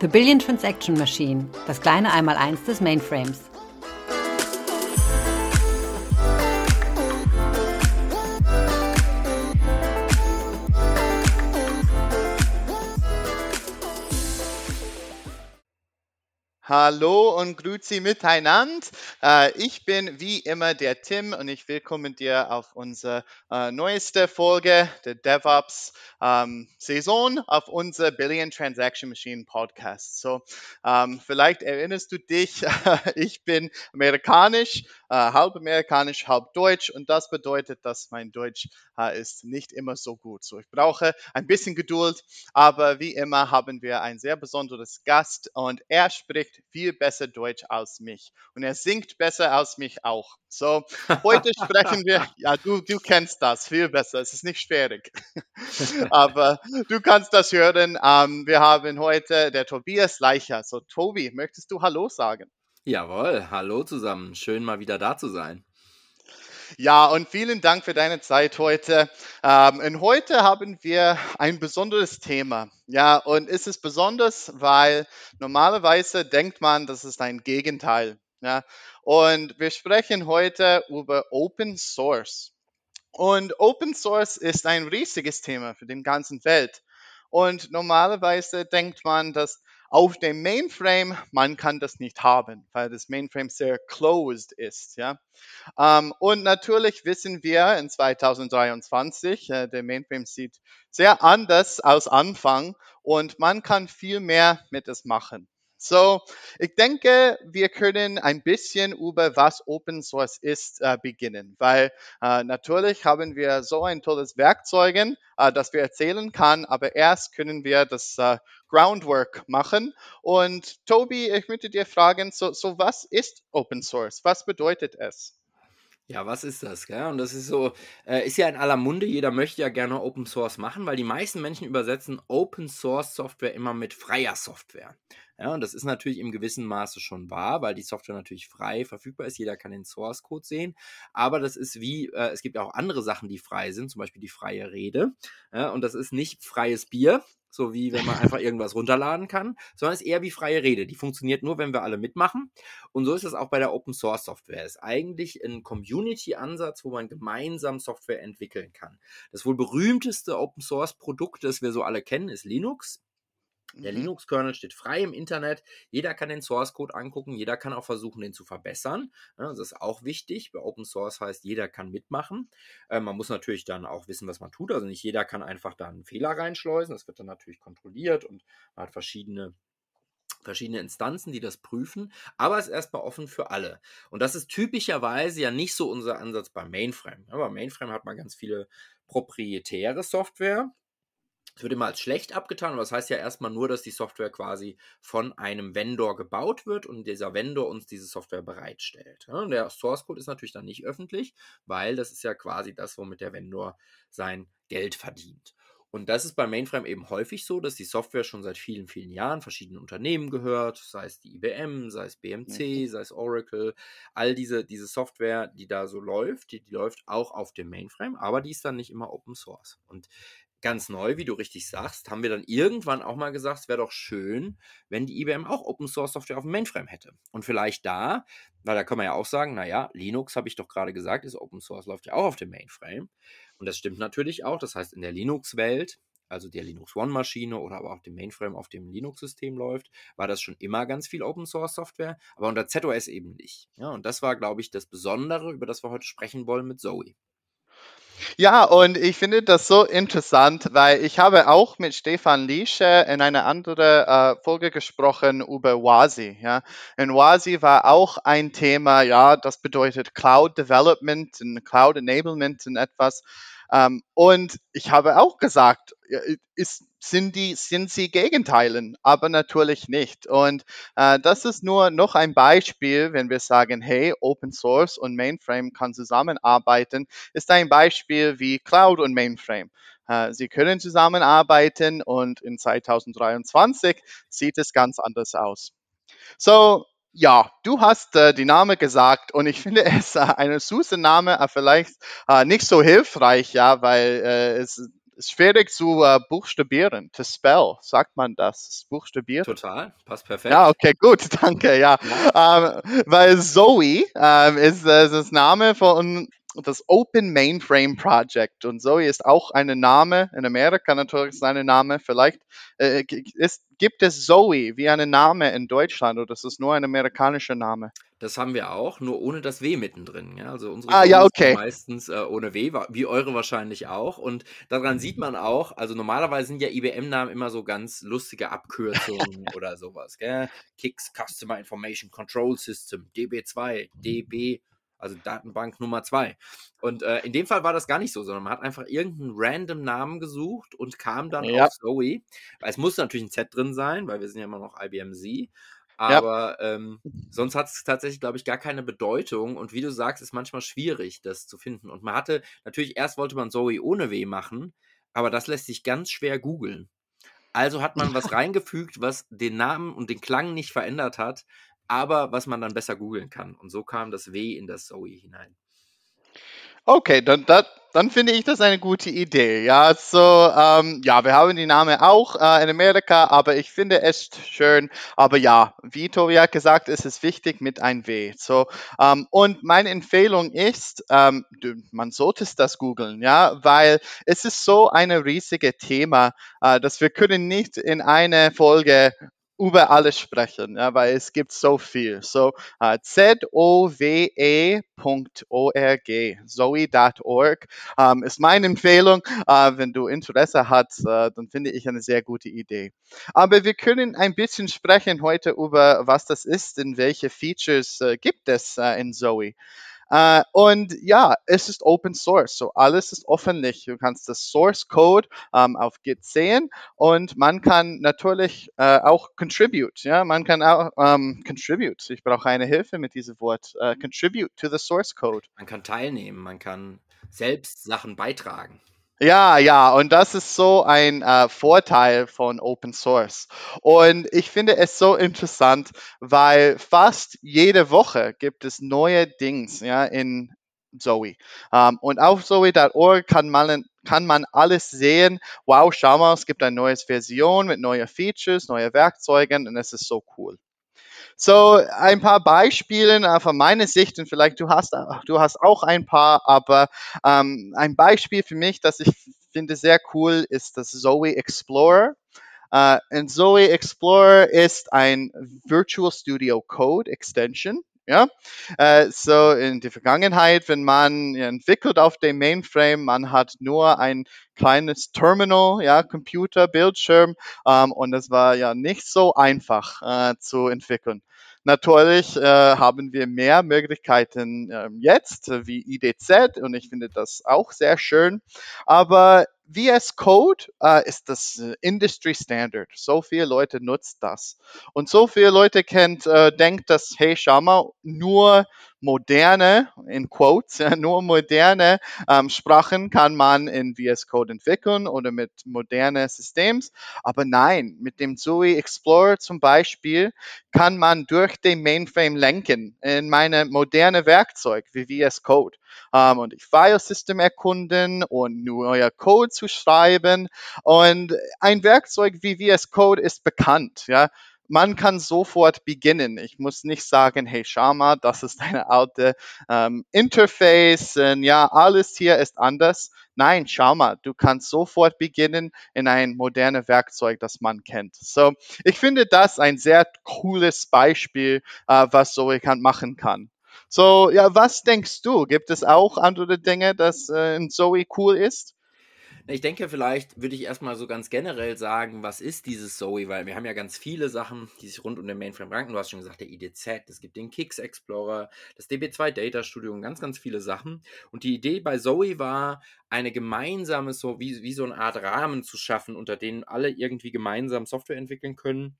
The Billion Transaction Machine, das kleine Einmaleins des Mainframes. Hallo und grüezi miteinander. Äh, ich bin wie immer der Tim und ich willkommen dir auf unsere äh, neueste Folge der DevOps ähm, Saison auf unser Billion Transaction Machine Podcast. So, ähm, vielleicht erinnerst du dich, ich bin amerikanisch, äh, halb amerikanisch, halb deutsch und das bedeutet, dass mein Deutsch ist nicht immer so gut. So, ich brauche ein bisschen Geduld, aber wie immer haben wir ein sehr besonderes Gast und er spricht viel besser Deutsch als mich. Und er singt besser als mich auch. So, heute sprechen wir, ja, du, du kennst das viel besser. Es ist nicht schwierig. Aber du kannst das hören. Ähm, wir haben heute der Tobias Leicher. So, Tobi, möchtest du Hallo sagen? Jawohl, hallo zusammen. Schön mal wieder da zu sein. Ja, und vielen Dank für deine Zeit heute. Ähm, und heute haben wir ein besonderes Thema. Ja, und ist es besonders, weil normalerweise denkt man, das ist ein Gegenteil. Ja, und wir sprechen heute über Open Source. Und Open Source ist ein riesiges Thema für den ganzen Welt. Und normalerweise denkt man, dass auf dem Mainframe, man kann das nicht haben, weil das Mainframe sehr closed ist. Ja? Ähm, und natürlich wissen wir in 2023, äh, der Mainframe sieht sehr anders aus Anfang und man kann viel mehr mit es machen. So, ich denke, wir können ein bisschen über was Open Source ist äh, beginnen, weil äh, natürlich haben wir so ein tolles Werkzeug, äh, das wir erzählen kann, aber erst können wir das äh, Groundwork machen. Und Tobi, ich möchte dir fragen, so, so was ist Open Source? Was bedeutet es? Ja, was ist das, gell? Und das ist so, äh, ist ja in aller Munde, jeder möchte ja gerne Open Source machen, weil die meisten Menschen übersetzen Open Source Software immer mit freier Software. Ja, und das ist natürlich im gewissen Maße schon wahr, weil die Software natürlich frei verfügbar ist. Jeder kann den Source Code sehen. Aber das ist wie, äh, es gibt auch andere Sachen, die frei sind, zum Beispiel die freie Rede. Ja, und das ist nicht freies Bier, so wie wenn man einfach irgendwas runterladen kann, sondern es ist eher wie freie Rede. Die funktioniert nur, wenn wir alle mitmachen. Und so ist es auch bei der Open Source Software. Es ist eigentlich ein Community-Ansatz, wo man gemeinsam Software entwickeln kann. Das wohl berühmteste Open Source Produkt, das wir so alle kennen, ist Linux. Der mhm. Linux-Kernel steht frei im Internet. Jeder kann den Source-Code angucken. Jeder kann auch versuchen, den zu verbessern. Das ist auch wichtig. Bei Open Source heißt, jeder kann mitmachen. Ähm, man muss natürlich dann auch wissen, was man tut. Also nicht jeder kann einfach da einen Fehler reinschleusen. Das wird dann natürlich kontrolliert und man hat verschiedene verschiedene Instanzen, die das prüfen, aber es ist erstmal offen für alle. Und das ist typischerweise ja nicht so unser Ansatz beim Mainframe. Aber Mainframe hat man ganz viele proprietäre Software, es wird immer als schlecht abgetan, aber das heißt ja erstmal nur, dass die Software quasi von einem Vendor gebaut wird und dieser Vendor uns diese Software bereitstellt. Und der Source Code ist natürlich dann nicht öffentlich, weil das ist ja quasi das, womit der Vendor sein Geld verdient. Und das ist bei Mainframe eben häufig so, dass die Software schon seit vielen, vielen Jahren verschiedenen Unternehmen gehört, sei es die IBM, sei es BMC, sei es Oracle, all diese, diese Software, die da so läuft, die, die läuft auch auf dem Mainframe, aber die ist dann nicht immer Open Source. Und ganz neu, wie du richtig sagst, haben wir dann irgendwann auch mal gesagt, es wäre doch schön, wenn die IBM auch Open Source Software auf dem Mainframe hätte. Und vielleicht da, weil da kann man ja auch sagen, naja, Linux, habe ich doch gerade gesagt, ist Open Source, läuft ja auch auf dem Mainframe. Und das stimmt natürlich auch. Das heißt, in der Linux-Welt, also der Linux One-Maschine oder aber auch dem Mainframe auf dem Linux-System läuft, war das schon immer ganz viel Open Source Software, aber unter ZOS eben nicht. Ja, und das war, glaube ich, das Besondere, über das wir heute sprechen wollen mit Zoe. Ja, und ich finde das so interessant, weil ich habe auch mit Stefan Liesche in einer anderen äh, Folge gesprochen über WASI. Ja. In WASI war auch ein Thema, ja, das bedeutet Cloud Development und Cloud Enablement und etwas. Ähm, und ich habe auch gesagt, ist, sind, die, sind sie Gegenteilen, aber natürlich nicht. Und äh, das ist nur noch ein Beispiel, wenn wir sagen, hey, Open Source und Mainframe kann zusammenarbeiten, ist ein Beispiel wie Cloud und Mainframe. Äh, sie können zusammenarbeiten und in 2023 sieht es ganz anders aus. So, ja, du hast äh, die Name gesagt und ich finde es äh, eine süße Name, aber vielleicht äh, nicht so hilfreich, ja, weil äh, es schwierig zu äh, buchstabieren, to spell, sagt man das, buchstabieren. Total, passt perfekt. Ja, okay, gut, danke, ja. ja. Ähm, weil Zoe ähm, ist, äh, ist das Name von das Open Mainframe Project. Und Zoe ist auch ein Name, in Amerika natürlich ist ein Name. Vielleicht äh, ist, gibt es Zoe wie einen Name in Deutschland oder ist es nur ein amerikanischer Name? Das haben wir auch, nur ohne das W mittendrin. Ja? Also unsere ah, ja, okay. meistens äh, ohne W, wie eure wahrscheinlich auch. Und daran sieht man auch, also normalerweise sind ja IBM-Namen immer so ganz lustige Abkürzungen oder sowas. Gell? KICS, Customer Information Control System, DB2, DB also Datenbank Nummer zwei. Und äh, in dem Fall war das gar nicht so, sondern man hat einfach irgendeinen random Namen gesucht und kam dann ja. auf Zoe. Es muss natürlich ein Z drin sein, weil wir sind ja immer noch IBM Z. Aber ja. ähm, sonst hat es tatsächlich, glaube ich, gar keine Bedeutung. Und wie du sagst, ist manchmal schwierig, das zu finden. Und man hatte, natürlich, erst wollte man Zoe ohne W machen, aber das lässt sich ganz schwer googeln. Also hat man was reingefügt, was den Namen und den Klang nicht verändert hat, aber was man dann besser googeln kann. Und so kam das W in das Zoe hinein. Okay, dann, dann, dann finde ich das eine gute Idee. Ja, so, ähm, ja, wir haben die Namen auch äh, in Amerika, aber ich finde es schön. Aber ja, wie Tobi hat gesagt, ist es wichtig mit ein W. So, ähm, und meine Empfehlung ist, ähm, man sollte das googeln, ja, weil es ist so ein riesiges Thema, äh, dass wir können nicht in eine Folge über alles sprechen, ja, weil es gibt so viel. So uh, zowe.org, zoe.org um, ist meine Empfehlung. Uh, wenn du Interesse hast, uh, dann finde ich eine sehr gute Idee. Aber wir können ein bisschen sprechen heute über, was das ist und welche Features äh, gibt es äh, in Zoe. Äh, und ja, es ist Open Source, so alles ist öffentlich. Du kannst das Source Code ähm, auf Git sehen und man kann natürlich äh, auch contribute. Ja, man kann auch ähm, contribute. Ich brauche eine Hilfe mit diesem Wort. Uh, contribute to the Source Code. Man kann teilnehmen, man kann selbst Sachen beitragen. Ja, ja, und das ist so ein äh, Vorteil von Open Source. Und ich finde es so interessant, weil fast jede Woche gibt es neue Dings ja, in Zoe. Um, ähm, und auf zoe.org kann man, kann man alles sehen. Wow, schau mal, es gibt eine neue Version mit neuen Features, neue Werkzeugen und es ist so cool. So, ein paar Beispiele äh, von meiner Sicht und vielleicht du hast, du hast auch ein paar, aber ähm, ein Beispiel für mich, das ich finde sehr cool, ist das Zoe Explorer. Uh, und Zoe Explorer ist ein Virtual Studio Code Extension. Ja, äh, so in der Vergangenheit, wenn man entwickelt auf dem Mainframe, man hat nur ein kleines Terminal, ja, Computer, Bildschirm, ähm, und es war ja nicht so einfach äh, zu entwickeln. Natürlich äh, haben wir mehr Möglichkeiten äh, jetzt wie IDZ und ich finde das auch sehr schön. Aber VS Code äh, ist das äh, Industry Standard. So viele Leute nutzen das. Und so viele Leute kennt, äh, denkt, dass, hey, schau mal, nur moderne, in Quotes, nur moderne ähm, Sprachen kann man in VS Code entwickeln oder mit modernen Systems. Aber nein, mit dem Zoe Explorer zum Beispiel kann man durch den Mainframe lenken in meine moderne Werkzeug wie VS Code ähm, und die Filesystem erkunden und neuer Code zu schreiben. Und ein Werkzeug wie VS Code ist bekannt. Ja, man kann sofort beginnen. Ich muss nicht sagen, hey Shama, das ist eine alte ähm, Interface, und ja, alles hier ist anders. Nein, schau mal, du kannst sofort beginnen in ein modernes Werkzeug, das man kennt. So, ich finde das ein sehr cooles Beispiel, äh, was Zoe kann machen kann. So, ja, was denkst du? Gibt es auch andere Dinge, dass äh, in Zoe cool ist? Ich denke, vielleicht würde ich erstmal so ganz generell sagen, was ist dieses Zoe, weil wir haben ja ganz viele Sachen, die sich rund um den Mainframe ranken. Du hast schon gesagt, der IDZ, es gibt den Kix Explorer, das DB2 Data Studio und ganz, ganz viele Sachen. Und die Idee bei Zoe war, eine gemeinsame, so wie, wie so eine Art Rahmen zu schaffen, unter denen alle irgendwie gemeinsam Software entwickeln können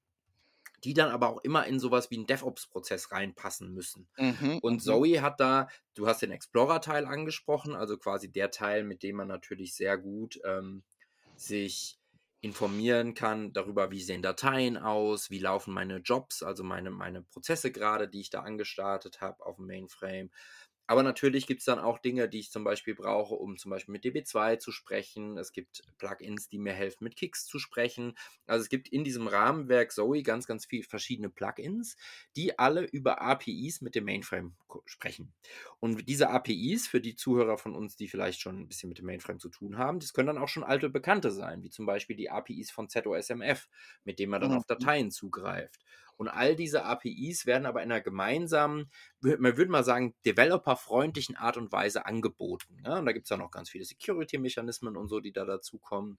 die dann aber auch immer in sowas wie einen DevOps-Prozess reinpassen müssen. Mhm, und mhm. Zoe hat da, du hast den Explorer-Teil angesprochen, also quasi der Teil, mit dem man natürlich sehr gut ähm, sich informieren kann darüber, wie sehen Dateien aus, wie laufen meine Jobs, also meine, meine Prozesse gerade, die ich da angestartet habe auf dem Mainframe. Aber natürlich gibt es dann auch Dinge, die ich zum Beispiel brauche, um zum Beispiel mit DB2 zu sprechen. Es gibt Plugins, die mir helfen, mit Kicks zu sprechen. Also es gibt in diesem Rahmenwerk Zoe ganz, ganz viele verschiedene Plugins, die alle über APIs mit dem Mainframe sprechen. Und diese APIs, für die Zuhörer von uns, die vielleicht schon ein bisschen mit dem Mainframe zu tun haben, das können dann auch schon alte Bekannte sein, wie zum Beispiel die APIs von ZOSMF, mit denen man dann mhm. auf Dateien zugreift. Und all diese APIs werden aber in einer gemeinsamen, man würde mal sagen, developerfreundlichen Art und Weise angeboten. Ja? Und da gibt es dann noch ganz viele Security-Mechanismen und so, die da dazukommen.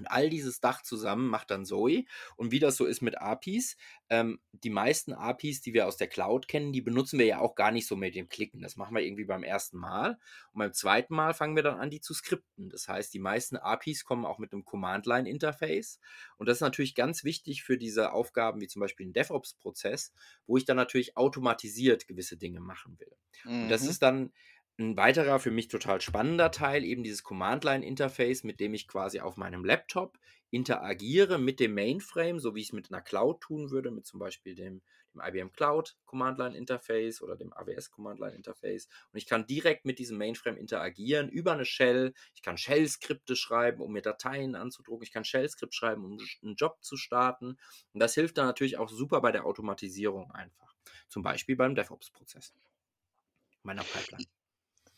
Und all dieses Dach zusammen macht dann Zoe. Und wie das so ist mit APIs, ähm, die meisten APIs, die wir aus der Cloud kennen, die benutzen wir ja auch gar nicht so mit dem Klicken. Das machen wir irgendwie beim ersten Mal. Und beim zweiten Mal fangen wir dann an, die zu skripten. Das heißt, die meisten APIs kommen auch mit einem Command-Line-Interface. Und das ist natürlich ganz wichtig für diese Aufgaben, wie zum Beispiel ein DevOps-Prozess, wo ich dann natürlich automatisiert gewisse Dinge machen will. Mhm. Und das mhm. ist dann ein weiterer für mich total spannender Teil, eben dieses Command-Line-Interface, mit dem ich quasi auf meinem Laptop interagiere mit dem Mainframe, so wie ich es mit einer Cloud tun würde, mit zum Beispiel dem, dem IBM Cloud Command-Line-Interface oder dem AWS Command-Line-Interface. Und ich kann direkt mit diesem Mainframe interagieren über eine Shell. Ich kann Shell-Skripte schreiben, um mir Dateien anzudrucken. Ich kann Shell-Skript schreiben, um einen Job zu starten. Und das hilft dann natürlich auch super bei der Automatisierung einfach. Zum Beispiel beim DevOps-Prozess meiner Pipeline.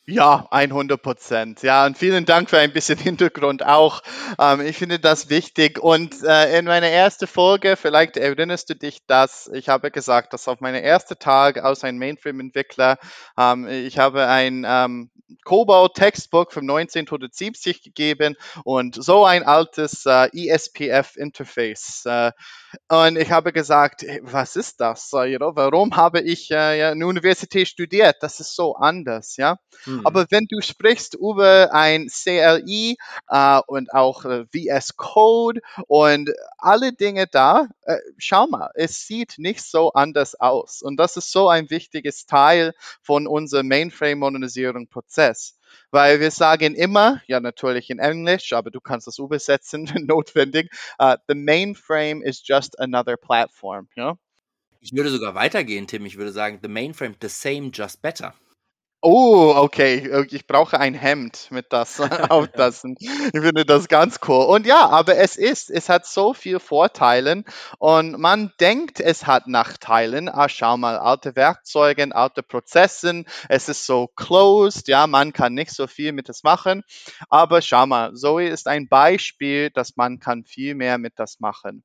Ja, 100 Prozent. Ja, und vielen Dank für ein bisschen Hintergrund auch. Ähm, ich finde das wichtig. Und äh, in meiner ersten Folge, vielleicht erinnerst du dich, dass ich habe gesagt, dass auf meinem ersten Tag als ein Mainframe-Entwickler, ähm, ich habe ein ähm, Cobalt Textbook von 1970 gegeben und so ein altes äh, ESPF-Interface. Äh, und ich habe gesagt, was ist das? Warum habe ich äh, ja, eine Universität studiert? Das ist so anders, ja. Aber wenn du sprichst über ein CLI äh, und auch äh, VS Code und alle Dinge da, äh, schau mal, es sieht nicht so anders aus. Und das ist so ein wichtiges Teil von unserem Mainframe-Modernisierung-Prozess weil wir sagen immer, ja natürlich in Englisch, aber du kannst das übersetzen, wenn notwendig, uh, the mainframe is just another platform. Ja? Ich würde sogar weitergehen, Tim. Ich würde sagen, the mainframe, the same, just better. Oh, okay. Ich brauche ein Hemd mit das aufpassen. Ich finde das ganz cool. Und ja, aber es ist, es hat so viele Vorteile und man denkt, es hat Nachteilen. Ah, schau mal, alte Werkzeuge, alte Prozesse. Es ist so closed. Ja, man kann nicht so viel mit es machen. Aber schau mal, Zoe ist ein Beispiel, dass man kann viel mehr mit das machen.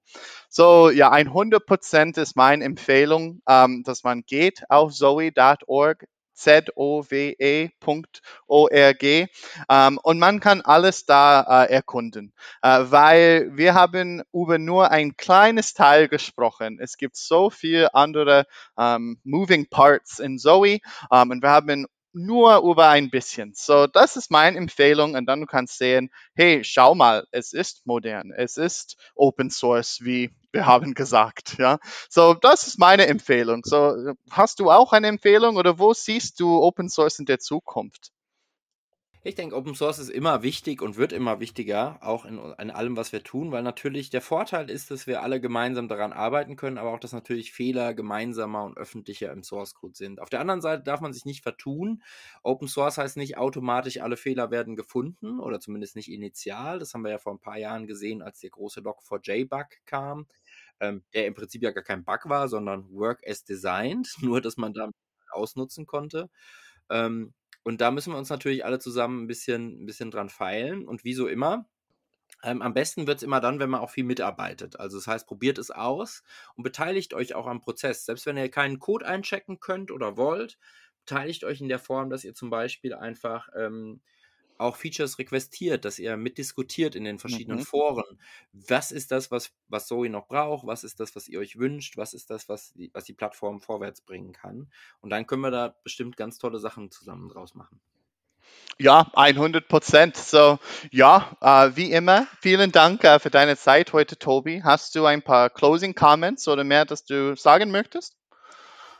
So, ja, 100 Prozent ist meine Empfehlung, ähm, dass man geht auf zoe.org zowe.org ähm, und man kann alles da äh, erkunden, äh, weil wir haben über nur ein kleines Teil gesprochen. Es gibt so viele andere ähm, Moving Parts in Zoe ähm, und wir haben nur über ein bisschen. So, das ist meine Empfehlung und dann du kannst sehen, hey, schau mal, es ist modern, es ist Open Source, wie wir haben gesagt, ja. So, das ist meine Empfehlung. So, hast du auch eine Empfehlung oder wo siehst du Open Source in der Zukunft? Ich denke, Open Source ist immer wichtig und wird immer wichtiger, auch in, in, allem, was wir tun, weil natürlich der Vorteil ist, dass wir alle gemeinsam daran arbeiten können, aber auch, dass natürlich Fehler gemeinsamer und öffentlicher im Source Code sind. Auf der anderen Seite darf man sich nicht vertun. Open Source heißt nicht automatisch, alle Fehler werden gefunden oder zumindest nicht initial. Das haben wir ja vor ein paar Jahren gesehen, als der große Log4j-Bug kam, ähm, der im Prinzip ja gar kein Bug war, sondern Work as Designed, nur dass man da ausnutzen konnte. Ähm, und da müssen wir uns natürlich alle zusammen ein bisschen, ein bisschen dran feilen. Und wie so immer, ähm, am besten wird es immer dann, wenn man auch viel mitarbeitet. Also das heißt, probiert es aus und beteiligt euch auch am Prozess. Selbst wenn ihr keinen Code einchecken könnt oder wollt, beteiligt euch in der Form, dass ihr zum Beispiel einfach ähm, auch Features requestiert, dass ihr mitdiskutiert in den verschiedenen mhm. Foren. Was ist das, was, was Zoe noch braucht? Was ist das, was ihr euch wünscht? Was ist das, was die, was die Plattform vorwärts bringen kann? Und dann können wir da bestimmt ganz tolle Sachen zusammen draus machen. Ja, 100 Prozent. So, ja, äh, wie immer, vielen Dank äh, für deine Zeit heute, Tobi. Hast du ein paar Closing Comments oder mehr, das du sagen möchtest?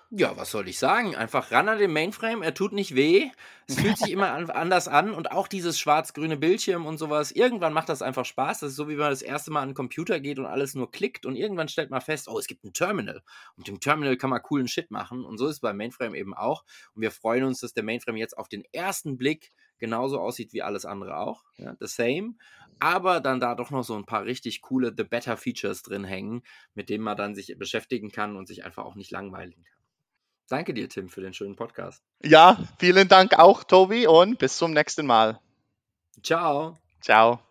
Ja, was soll ich sagen? Einfach ran an den Mainframe, er tut nicht weh. Es fühlt sich immer an, anders an und auch dieses schwarz-grüne Bildschirm und sowas. Irgendwann macht das einfach Spaß. Das ist so, wie man das erste Mal an den Computer geht und alles nur klickt und irgendwann stellt man fest, oh, es gibt ein Terminal. Und dem Terminal kann man coolen Shit machen und so ist es beim Mainframe eben auch. Und wir freuen uns, dass der Mainframe jetzt auf den ersten Blick genauso aussieht wie alles andere auch. Ja, the same. Aber dann da doch noch so ein paar richtig coole The Better Features drin hängen, mit denen man dann sich beschäftigen kann und sich einfach auch nicht langweilen kann. Danke dir, Tim, für den schönen Podcast. Ja, vielen Dank auch, Tobi, und bis zum nächsten Mal. Ciao. Ciao.